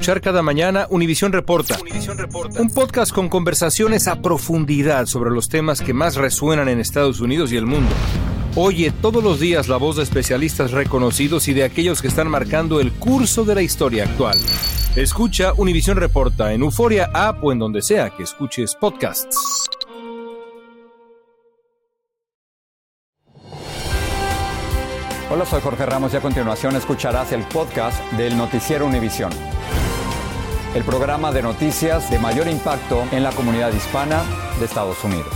cada mañana Univisión Reporta, un podcast con conversaciones a profundidad sobre los temas que más resuenan en Estados Unidos y el mundo. Oye todos los días la voz de especialistas reconocidos y de aquellos que están marcando el curso de la historia actual. Escucha Univisión Reporta en Euforia App o en donde sea que escuches podcasts. Hola, soy Jorge Ramos y a continuación escucharás el podcast del Noticiero Univisión. El programa de noticias de mayor impacto en la comunidad hispana de Estados Unidos.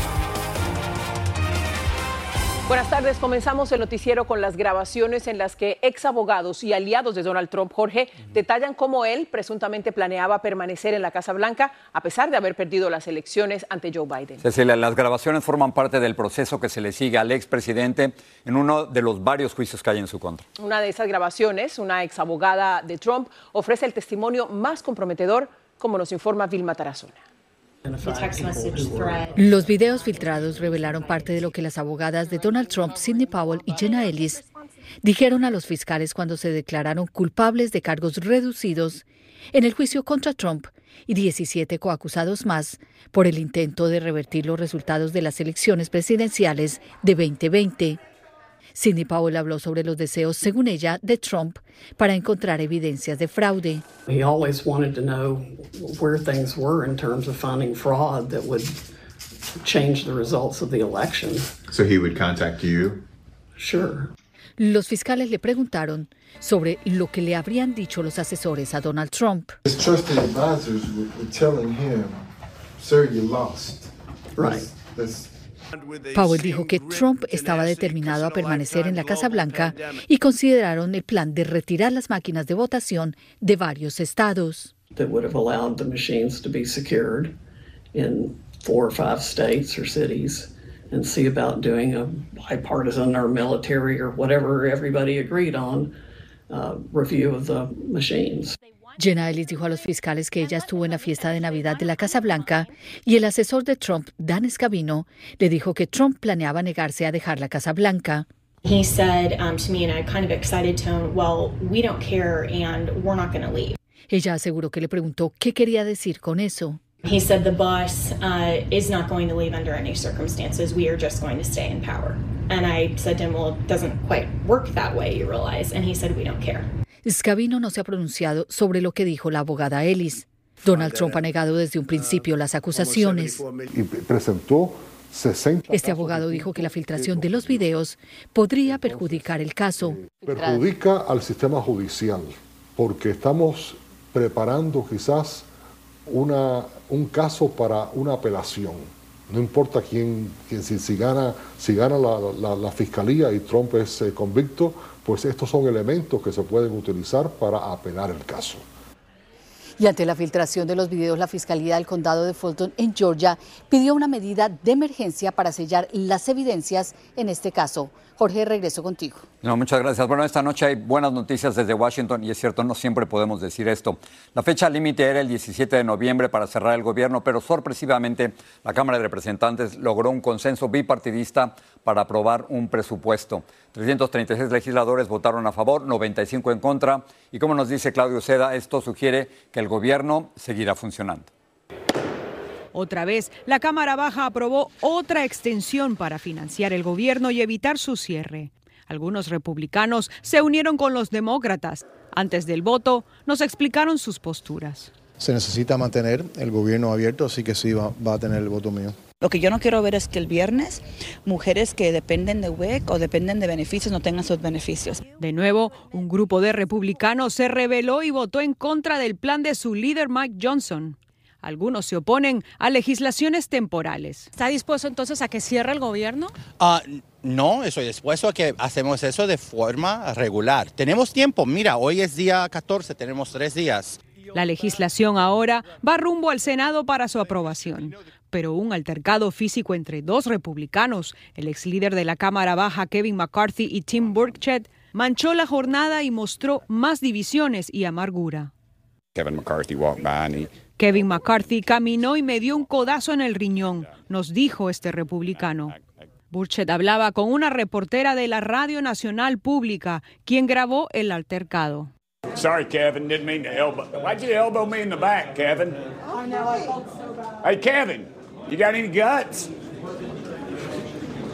Buenas tardes. Comenzamos el noticiero con las grabaciones en las que ex abogados y aliados de Donald Trump, Jorge, detallan cómo él presuntamente planeaba permanecer en la Casa Blanca a pesar de haber perdido las elecciones ante Joe Biden. Cecilia, las grabaciones forman parte del proceso que se le sigue al expresidente en uno de los varios juicios que hay en su contra. Una de esas grabaciones, una ex abogada de Trump, ofrece el testimonio más comprometedor, como nos informa Vilma Tarazona. Los videos filtrados revelaron parte de lo que las abogadas de Donald Trump, Sidney Powell y Jenna Ellis dijeron a los fiscales cuando se declararon culpables de cargos reducidos en el juicio contra Trump y 17 coacusados más por el intento de revertir los resultados de las elecciones presidenciales de 2020. Cindy Powell habló sobre los deseos, según ella, de Trump para encontrar evidencias de fraude. He always wanted to know where things were in terms of finding fraud that would change the results of the election. So he would contact you? Sure. Los fiscales le preguntaron sobre lo que le habrían dicho los asesores a Donald Trump. His trusted advisors were, were telling him, "Sir, you lost." Right. That's, Powell dijo que Trump estaba determinado a permanecer en la Casa Blanca y consideraron el plan de retirar las máquinas de votación de varios estados. and see about doing a bipartisan or military or whatever everybody agreed on uh, review of the machines. Jenna Ellis dijo a los fiscales que ella estuvo en la fiesta de Navidad de la Casa Blanca y el asesor de Trump, Dan Scavino, le dijo que Trump planeaba negarse a dejar la Casa Blanca. He said um, to me in a kind of excited tone, Well, we don't care and we're not going to leave. Ella aseguró que le preguntó qué quería decir con eso. He said the bus uh, is not going to leave under any circumstances. We are just going to stay in power. And I said to him, Well, it doesn't quite work that way, you realize. And he said, We don't care. Scavino no se ha pronunciado sobre lo que dijo la abogada Ellis. Donald Trump ha negado desde un principio las acusaciones. y presentó 60 Este abogado dijo que la filtración de los videos podría perjudicar el caso. perjudica al sistema judicial porque estamos preparando quizás una, un caso para una apelación. No importa quién, quién si, si gana, si gana la, la- la fiscalía y Trump es eh, convicto, pues estos son elementos que se pueden utilizar para apelar el caso. Y ante la filtración de los videos, la Fiscalía del Condado de Fulton en Georgia pidió una medida de emergencia para sellar las evidencias en este caso. Jorge, regreso contigo. No, muchas gracias. Bueno, esta noche hay buenas noticias desde Washington y es cierto, no siempre podemos decir esto. La fecha límite era el 17 de noviembre para cerrar el gobierno, pero sorpresivamente la Cámara de Representantes logró un consenso bipartidista para aprobar un presupuesto. 336 legisladores votaron a favor, 95 en contra y como nos dice Claudio Seda, esto sugiere que el gobierno seguirá funcionando. Otra vez, la Cámara Baja aprobó otra extensión para financiar el gobierno y evitar su cierre. Algunos republicanos se unieron con los demócratas. Antes del voto, nos explicaron sus posturas. Se necesita mantener el gobierno abierto, así que sí va, va a tener el voto mío. Lo que yo no quiero ver es que el viernes mujeres que dependen de WIC o dependen de beneficios no tengan sus beneficios. De nuevo, un grupo de republicanos se rebeló y votó en contra del plan de su líder Mike Johnson. Algunos se oponen a legislaciones temporales. ¿Está dispuesto entonces a que cierre el gobierno? Ah, no, estoy dispuesto a que hacemos eso de forma regular. Tenemos tiempo, mira, hoy es día 14, tenemos tres días. La legislación ahora va rumbo al Senado para su aprobación. Pero un altercado físico entre dos republicanos, el ex líder de la Cámara Baja Kevin McCarthy y Tim Burchett, manchó la jornada y mostró más divisiones y amargura. Kevin McCarthy walked by and he Kevin McCarthy caminó y me dio un codazo en el riñón, nos dijo este republicano. Burchett hablaba con una reportera de la Radio Nacional Pública, quien grabó el altercado. Sorry, Kevin, didn't mean to elbow. Why'd you elbow me in the back, Kevin? Hey, Kevin, you got any guts?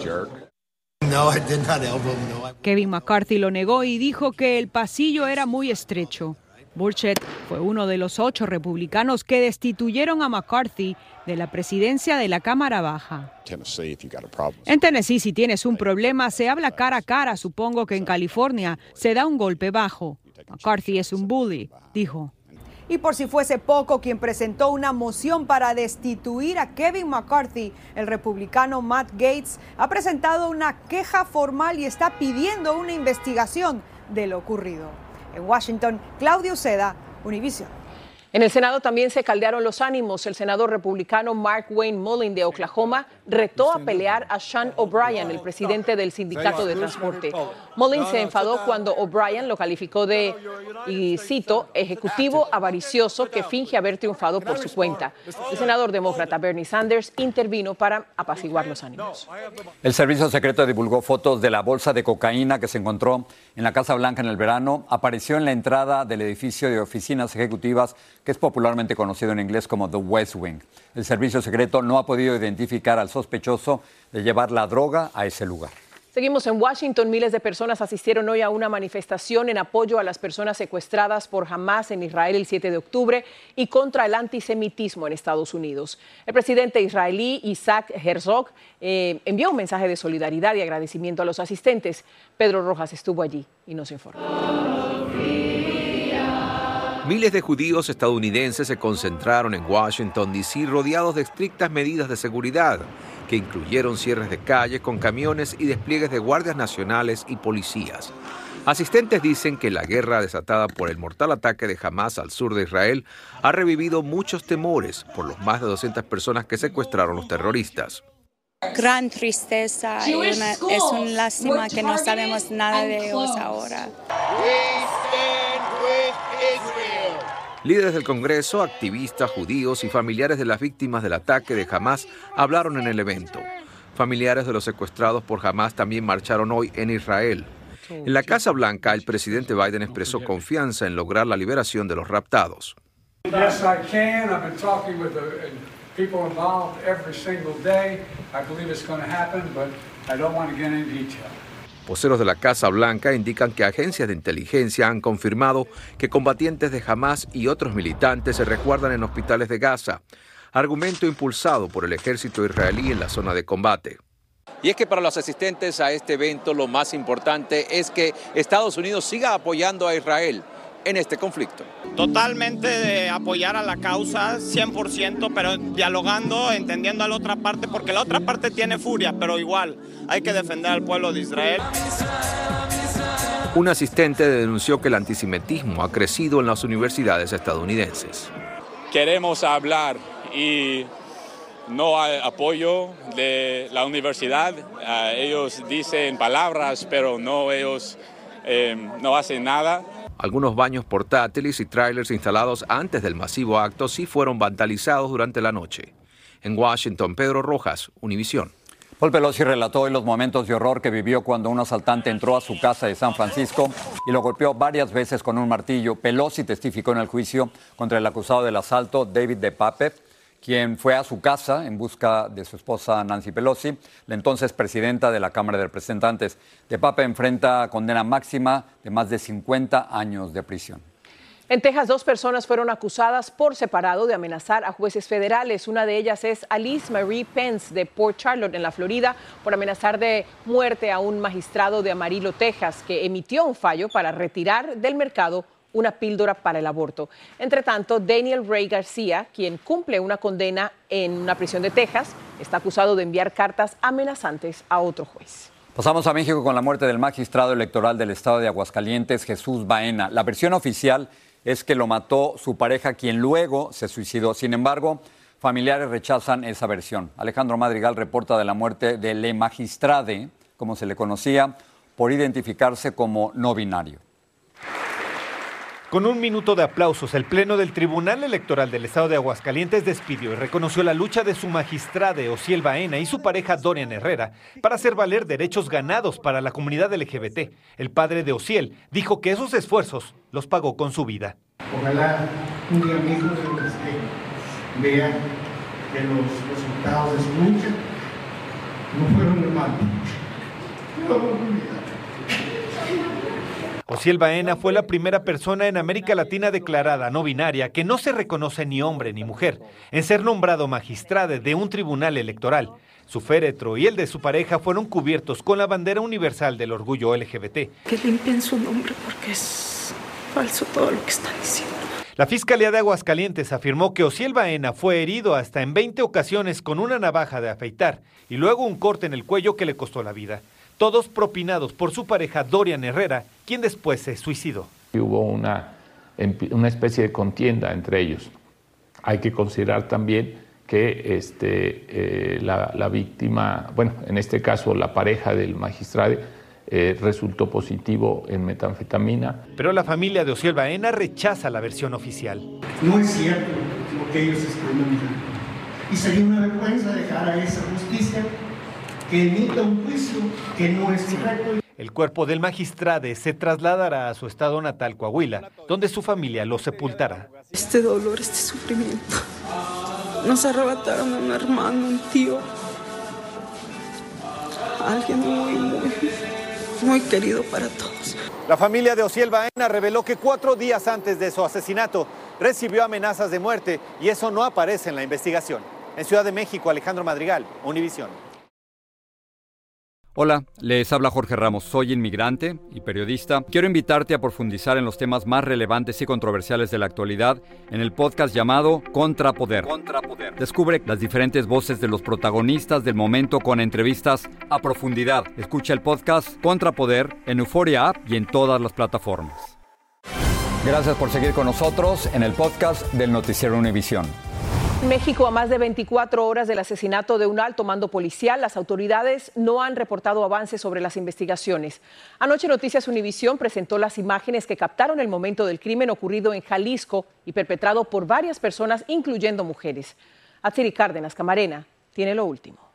jerk. No, I did not elbow him. No, I- Kevin McCarthy lo negó y dijo que el pasillo era muy estrecho. Burchett fue uno de los ocho republicanos que destituyeron a McCarthy de la presidencia de la Cámara Baja. Tennessee, if you got a problem. En Tennessee, si tienes un problema, se habla cara a cara. Supongo que en California se da un golpe bajo. McCarthy es un bully, dijo. Y por si fuese poco, quien presentó una moción para destituir a Kevin McCarthy, el republicano Matt Gates, ha presentado una queja formal y está pidiendo una investigación de lo ocurrido. En Washington, Claudio Seda, Univision. En el Senado también se caldearon los ánimos. El senador republicano Mark Wayne Mullin de Oklahoma retó a pelear a Sean O'Brien, el presidente del sindicato de transporte. Mullin se enfadó cuando O'Brien lo calificó de, y cito, ejecutivo avaricioso que finge haber triunfado por su cuenta. El senador demócrata Bernie Sanders intervino para apaciguar los ánimos. El servicio secreto divulgó fotos de la bolsa de cocaína que se encontró en la Casa Blanca en el verano. Apareció en la entrada del edificio de oficinas ejecutivas que es popularmente conocido en inglés como The West Wing. El servicio secreto no ha podido identificar al sospechoso de llevar la droga a ese lugar. Seguimos en Washington. Miles de personas asistieron hoy a una manifestación en apoyo a las personas secuestradas por Hamas en Israel el 7 de octubre y contra el antisemitismo en Estados Unidos. El presidente israelí Isaac Herzog eh, envió un mensaje de solidaridad y agradecimiento a los asistentes. Pedro Rojas estuvo allí y nos informa. Miles de judíos estadounidenses se concentraron en Washington, D.C. rodeados de estrictas medidas de seguridad, que incluyeron cierres de calles con camiones y despliegues de guardias nacionales y policías. Asistentes dicen que la guerra desatada por el mortal ataque de Hamas al sur de Israel ha revivido muchos temores por los más de 200 personas que secuestraron los terroristas. Gran tristeza y una- es una lástima que no sabemos nada de ellos ahora. Líderes del Congreso, activistas judíos y familiares de las víctimas del ataque de Hamas hablaron en el evento. Familiares de los secuestrados por Hamas también marcharon hoy en Israel. En la Casa Blanca, el presidente Biden expresó confianza en lograr la liberación de los raptados. I don't want to get into detail. Voceros de la Casa Blanca indican que agencias de inteligencia han confirmado que combatientes de Hamas y otros militantes se resguardan en hospitales de Gaza, argumento impulsado por el ejército israelí en la zona de combate. Y es que para los asistentes a este evento lo más importante es que Estados Unidos siga apoyando a Israel en este conflicto. Totalmente de apoyar a la causa, 100%, pero dialogando, entendiendo a la otra parte, porque la otra parte tiene furia, pero igual hay que defender al pueblo de Israel. Un asistente denunció que el antisemitismo ha crecido en las universidades estadounidenses. queremos hablar y no hay apoyo de la universidad. Ah, ellos dicen palabras, pero no ellos eh, no hacen nada. Algunos baños portátiles y trailers instalados antes del masivo acto sí fueron vandalizados durante la noche. En Washington, Pedro Rojas, Univisión. Paul Pelosi relató hoy los momentos de horror que vivió cuando un asaltante entró a su casa de San Francisco y lo golpeó varias veces con un martillo. Pelosi testificó en el juicio contra el acusado del asalto, David DePape, quien fue a su casa en busca de su esposa Nancy Pelosi, la entonces presidenta de la Cámara de Representantes. DePape enfrenta condena máxima de más de 50 años de prisión. En Texas, dos personas fueron acusadas por separado de amenazar a jueces federales. Una de ellas es Alice Marie Pence de Port Charlotte, en la Florida, por amenazar de muerte a un magistrado de Amarillo, Texas, que emitió un fallo para retirar del mercado una píldora para el aborto. Entre tanto, Daniel Ray García, quien cumple una condena en una prisión de Texas, está acusado de enviar cartas amenazantes a otro juez. Pasamos a México con la muerte del magistrado electoral del estado de Aguascalientes, Jesús Baena. La versión oficial es que lo mató su pareja, quien luego se suicidó. Sin embargo, familiares rechazan esa versión. Alejandro Madrigal reporta de la muerte de Le Magistrade, como se le conocía, por identificarse como no binario. Con un minuto de aplausos, el Pleno del Tribunal Electoral del Estado de Aguascalientes despidió y reconoció la lucha de su magistrade Ociel Baena y su pareja Dorian Herrera para hacer valer derechos ganados para la comunidad LGBT. El padre de Ociel dijo que esos esfuerzos los pagó con su vida. Ojalá un día mi hijo este, vea que los resultados de su lucha no fueron. No, Ociel Baena fue la primera persona en América Latina declarada no binaria que no se reconoce ni hombre ni mujer en ser nombrado magistrado de un tribunal electoral. Su féretro y el de su pareja fueron cubiertos con la bandera universal del orgullo LGBT. Que limpien su nombre porque es falso todo lo que están diciendo. La Fiscalía de Aguascalientes afirmó que Ociel Baena fue herido hasta en 20 ocasiones con una navaja de afeitar y luego un corte en el cuello que le costó la vida todos propinados por su pareja Dorian Herrera, quien después se suicidó. Hubo una, una especie de contienda entre ellos. Hay que considerar también que este, eh, la, víctima, bueno, en este caso la pareja del magistrado, eh, resultó positivo en metanfetamina. Pero la familia de Ociel Baena rechaza la versión oficial. No es cierto lo que ellos están manejando. Y sería una vergüenza dejar a esa justicia que emita un juicio que no es correcto. El cuerpo del magistrado se trasladará a su estado natal, Coahuila, donde su familia lo sepultará. Este dolor, este sufrimiento. Nos arrebataron a un hermano, un tío. Alguien muy, muy, muy querido para todos. La familia de Ociel Baena reveló que cuatro días antes de su asesinato recibió amenazas de muerte y eso no aparece en la investigación. En Ciudad de México, Alejandro Madrigal, Univisión. Hola, les habla Jorge Ramos, soy inmigrante y periodista. Quiero invitarte a profundizar en los temas más relevantes y controversiales de la actualidad en el podcast llamado Contrapoder. Contrapoder. Descubre las diferentes voces de los protagonistas del momento con entrevistas a profundidad. Escucha el podcast Contrapoder en Euforia App y en todas las plataformas. Gracias por seguir con nosotros en el podcast del Noticiero Univisión. México, a más de 24 horas del asesinato de un alto mando policial, las autoridades no han reportado avances sobre las investigaciones. Anoche Noticias Univisión presentó las imágenes que captaron el momento del crimen ocurrido en Jalisco y perpetrado por varias personas, incluyendo mujeres. Atsiri Cárdenas Camarena tiene lo último.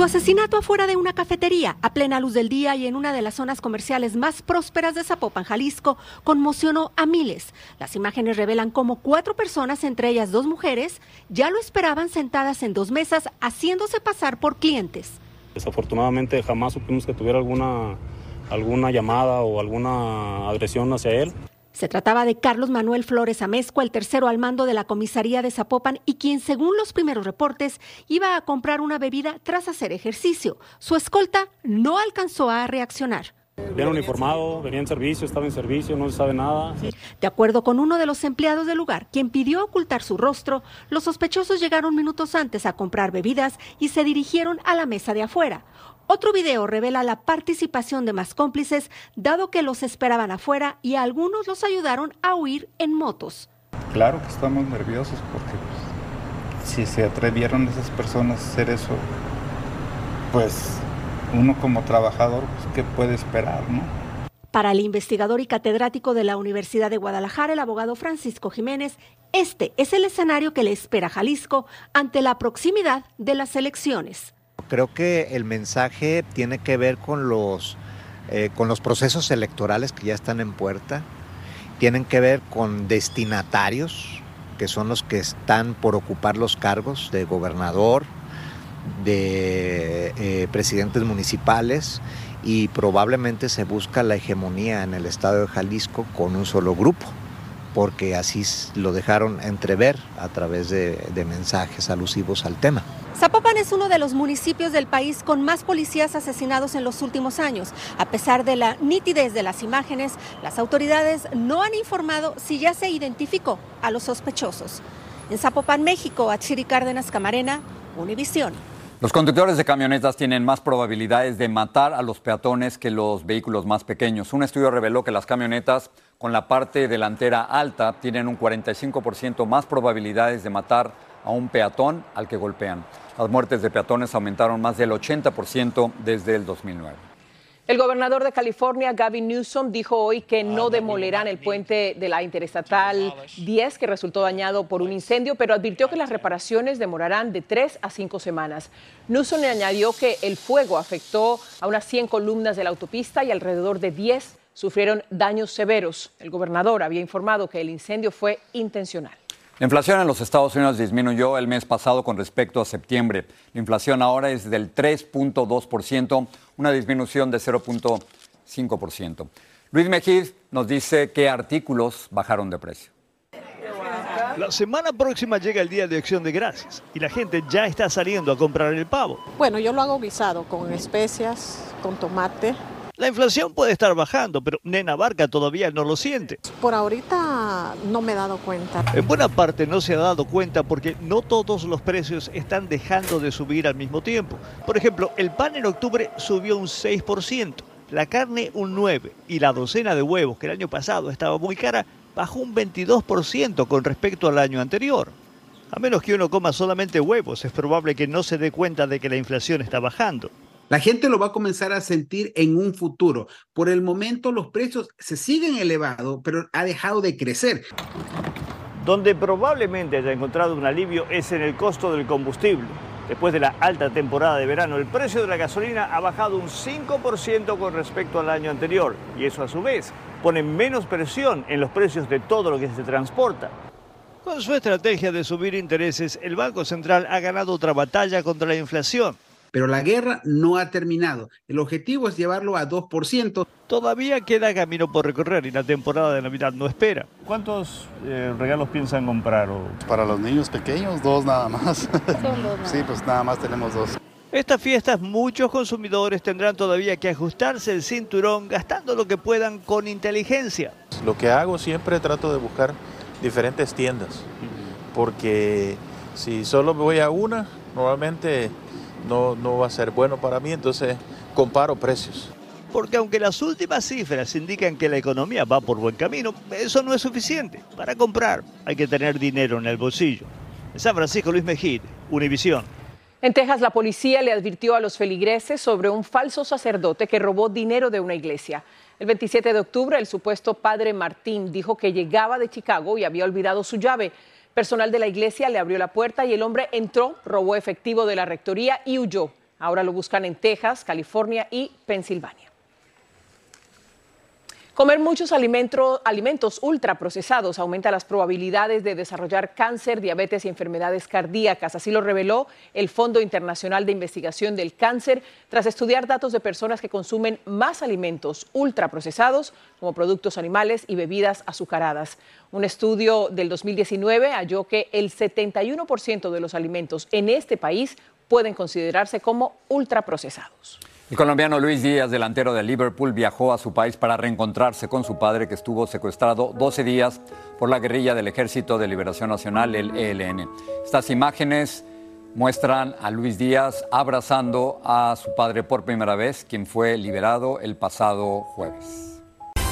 Su asesinato afuera de una cafetería, a plena luz del día y en una de las zonas comerciales más prósperas de Zapopan, Jalisco, conmocionó a miles. Las imágenes revelan cómo cuatro personas, entre ellas dos mujeres, ya lo esperaban sentadas en dos mesas, haciéndose pasar por clientes. Desafortunadamente jamás supimos que tuviera alguna, alguna llamada o alguna agresión hacia él. Se trataba de Carlos Manuel Flores Amezcua, el tercero al mando de la comisaría de Zapopan y quien, según los primeros reportes, iba a comprar una bebida tras hacer ejercicio. Su escolta no alcanzó a reaccionar. Bien uniformado, venía en servicio, estaba en servicio, no se sabe nada. De acuerdo con uno de los empleados del lugar, quien pidió ocultar su rostro, los sospechosos llegaron minutos antes a comprar bebidas y se dirigieron a la mesa de afuera. Otro video revela la participación de más cómplices, dado que los esperaban afuera y algunos los ayudaron a huir en motos. Claro que estamos nerviosos porque pues, si se atrevieron esas personas a hacer eso, pues uno como trabajador, pues, ¿qué puede esperar, no? Para el investigador y catedrático de la Universidad de Guadalajara, el abogado Francisco Jiménez, este es el escenario que le espera a Jalisco ante la proximidad de las elecciones. Creo que el mensaje tiene que ver con los, eh, con los procesos electorales que ya están en puerta, tienen que ver con destinatarios, que son los que están por ocupar los cargos de gobernador, de eh, presidentes municipales y probablemente se busca la hegemonía en el estado de Jalisco con un solo grupo porque así lo dejaron entrever a través de, mensajes alusivos al tema. Zapopan es uno de los municipios del país con más policías asesinados en los últimos años. A pesar de la nitidez de las imágenes, las autoridades no han informado si ya se identificó a los sospechosos. En Zapopan, México, Achiri Cárdenas Camarena, Univisión. Los conductores de camionetas tienen más probabilidades de matar a los peatones que los vehículos más pequeños. Un estudio reveló que las camionetas con la parte delantera alta tienen un 45% más probabilidades de matar a un peatón al que golpean. Las muertes de peatones aumentaron más del 80% desde el 2009. El gobernador de California, Gavin Newsom, dijo hoy que no demolerán el puente de la Interestatal 10 que resultó dañado por un incendio, pero advirtió que las reparaciones demorarán de tres a cinco semanas. Newsom le añadió que el fuego afectó a unas 100 columnas de la autopista y alrededor de 10 sufrieron daños severos. El gobernador había informado que el incendio fue intencional. La inflación en los Estados Unidos disminuyó el mes pasado con respecto a septiembre. La inflación ahora es del 3.2%, una disminución de 0.5%. Luis Mejid nos dice qué artículos bajaron de precio. La semana próxima llega el Día de Acción de Gracias y la gente ya está saliendo a comprar el pavo. Bueno, yo lo hago guisado con especias, con tomate. La inflación puede estar bajando, pero Nena Barca todavía no lo siente. Por ahorita no me he dado cuenta. En buena parte no se ha dado cuenta porque no todos los precios están dejando de subir al mismo tiempo. Por ejemplo, el pan en octubre subió un 6%, la carne un 9% y la docena de huevos, que el año pasado estaba muy cara, bajó un 22% con respecto al año anterior. A menos que uno coma solamente huevos, es probable que no se dé cuenta de que la inflación está bajando. La gente lo va a comenzar a sentir en un futuro. Por el momento los precios se siguen elevados, pero ha dejado de crecer. Donde probablemente haya encontrado un alivio es en el costo del combustible. Después de la alta temporada de verano, el precio de la gasolina ha bajado un 5% con respecto al año anterior y eso a su vez pone menos presión en los precios de todo lo que se transporta. Con su estrategia de subir intereses, el Banco Central ha ganado otra batalla contra la inflación. Pero la guerra no ha terminado. El objetivo es llevarlo a 2%. Todavía queda camino por recorrer y la temporada de Navidad no espera. ¿Cuántos eh, regalos piensan comprar? Para los niños pequeños, dos nada más. sí, pues nada más tenemos dos. Estas fiestas muchos consumidores tendrán todavía que ajustarse el cinturón gastando lo que puedan con inteligencia. Lo que hago siempre trato de buscar diferentes tiendas, porque si solo voy a una, normalmente no, no va a ser bueno para mí, entonces comparo precios. Porque aunque las últimas cifras indican que la economía va por buen camino, eso no es suficiente. Para comprar hay que tener dinero en el bolsillo. En San Francisco, Luis Mejid, Univisión. En Texas, la policía le advirtió a los feligreses sobre un falso sacerdote que robó dinero de una iglesia. El 27 de octubre, el supuesto padre Martín dijo que llegaba de Chicago y había olvidado su llave. Personal de la iglesia le abrió la puerta y el hombre entró, robó efectivo de la rectoría y huyó. Ahora lo buscan en Texas, California y Pensilvania. Comer muchos alimentos, ultraprocesados aumenta las probabilidades de desarrollar cáncer, diabetes y enfermedades cardíacas. Así lo reveló el Fondo Internacional de Investigación del Cáncer tras estudiar datos de personas que consumen más alimentos ultraprocesados como productos animales y bebidas azucaradas. Un estudio del 2019 halló que el 71% de los alimentos en este país pueden considerarse como ultraprocesados. El colombiano Luis Díaz, delantero de Liverpool, viajó a su país para reencontrarse con su padre que estuvo secuestrado 12 días por la guerrilla del Ejército de Liberación Nacional, el ELN. Estas imágenes muestran a Luis Díaz abrazando a su padre por primera vez, quien fue liberado el pasado jueves.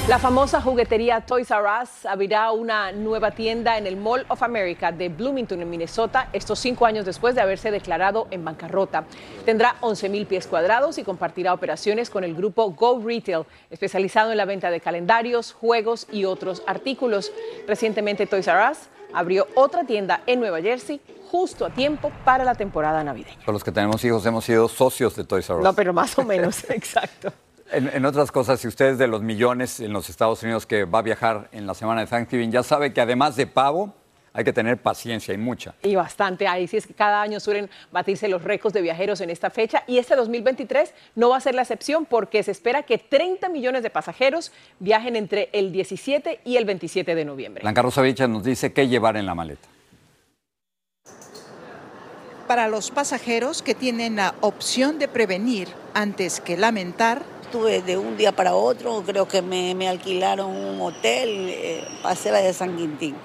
La famosa juguetería Toys R Us abrirá una nueva tienda en el Mall of America de Bloomington, en Minnesota, estos cinco años después de haberse declarado en bancarrota. Tendrá 11 mil pies cuadrados y compartirá operaciones con el grupo Go Retail, especializado en la venta de calendarios, juegos y otros artículos. Recientemente Toys R Us abrió otra tienda en Nueva Jersey justo a tiempo para la temporada navideña. Para los que tenemos hijos hemos sido socios de Toys R Us. No, pero más o menos, exacto. En, otras cosas, si usted es de los millones en los Estados Unidos que va a viajar en la semana de Thanksgiving, ya sabe que además de pavo, hay que tener paciencia y mucha. Y bastante. Ahí sí es que cada año suelen batirse los récords de viajeros en esta fecha y este 2023 no va a ser la excepción porque se espera que 30 millones de pasajeros viajen entre el 17 y el 27 de noviembre. Blanca Rosavicha nos dice qué llevar en la maleta. Para los pasajeros que tienen la opción de prevenir antes que lamentar, Estuve de un día para otro, creo que me, alquilaron un hotel, eh, pasé la de San Quintín.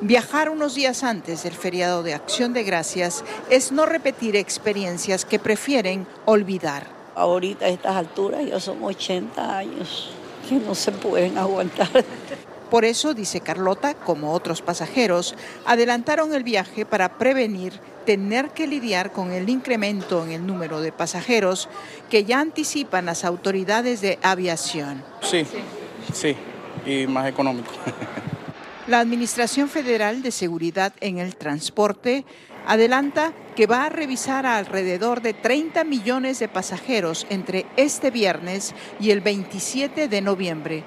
Viajar unos días antes del feriado de Acción de Gracias es no repetir experiencias que prefieren olvidar. Ahorita a estas alturas ya son 80 años que no se pueden aguantar. Por eso, dice Carlota, como otros pasajeros, adelantaron el viaje para prevenir tener que lidiar con el incremento en el número de pasajeros que ya anticipan las autoridades de aviación. Sí, sí, y más económico. La Administración Federal de Seguridad en el Transporte adelanta que va a revisar a alrededor de 30 millones de pasajeros entre este viernes y el 27 de noviembre.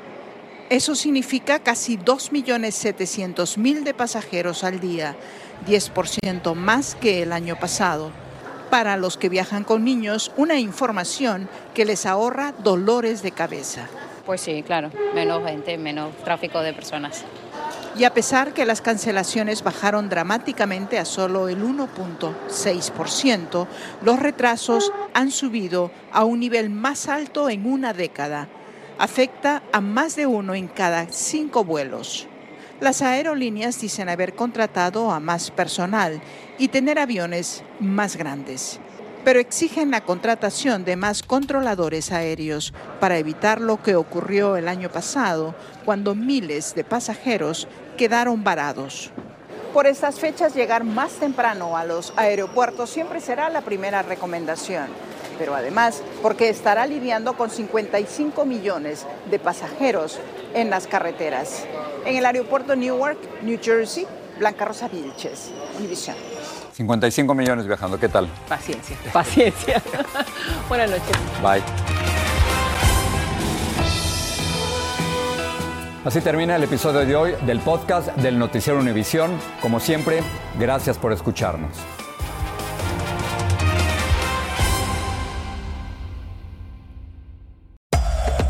Eso significa casi 2.700.000 de pasajeros al día, 10% más que el año pasado. Para los que viajan con niños, una información que les ahorra dolores de cabeza. Pues sí, claro, menos gente, menos tráfico de personas. Y a pesar que las cancelaciones bajaron dramáticamente a solo el 1.6%, los retrasos han subido a un nivel más alto en una década. Afecta a más de uno en cada cinco vuelos. Las aerolíneas dicen haber contratado a más personal y tener aviones más grandes, pero exigen la contratación de más controladores aéreos para evitar lo que ocurrió el año pasado, cuando miles de pasajeros quedaron varados. Por estas fechas, llegar más temprano a los aeropuertos siempre será la primera recomendación, pero además porque estará lidiando con 55 millones de pasajeros en las carreteras. En el aeropuerto Newark, New Jersey, Blanca Rosa Vilches, Univision. 55 millones viajando, ¿qué tal? Paciencia, paciencia. Buenas noches. Bye. Así termina el episodio de hoy del podcast del Noticiero Univisión. Como siempre, gracias por escucharnos.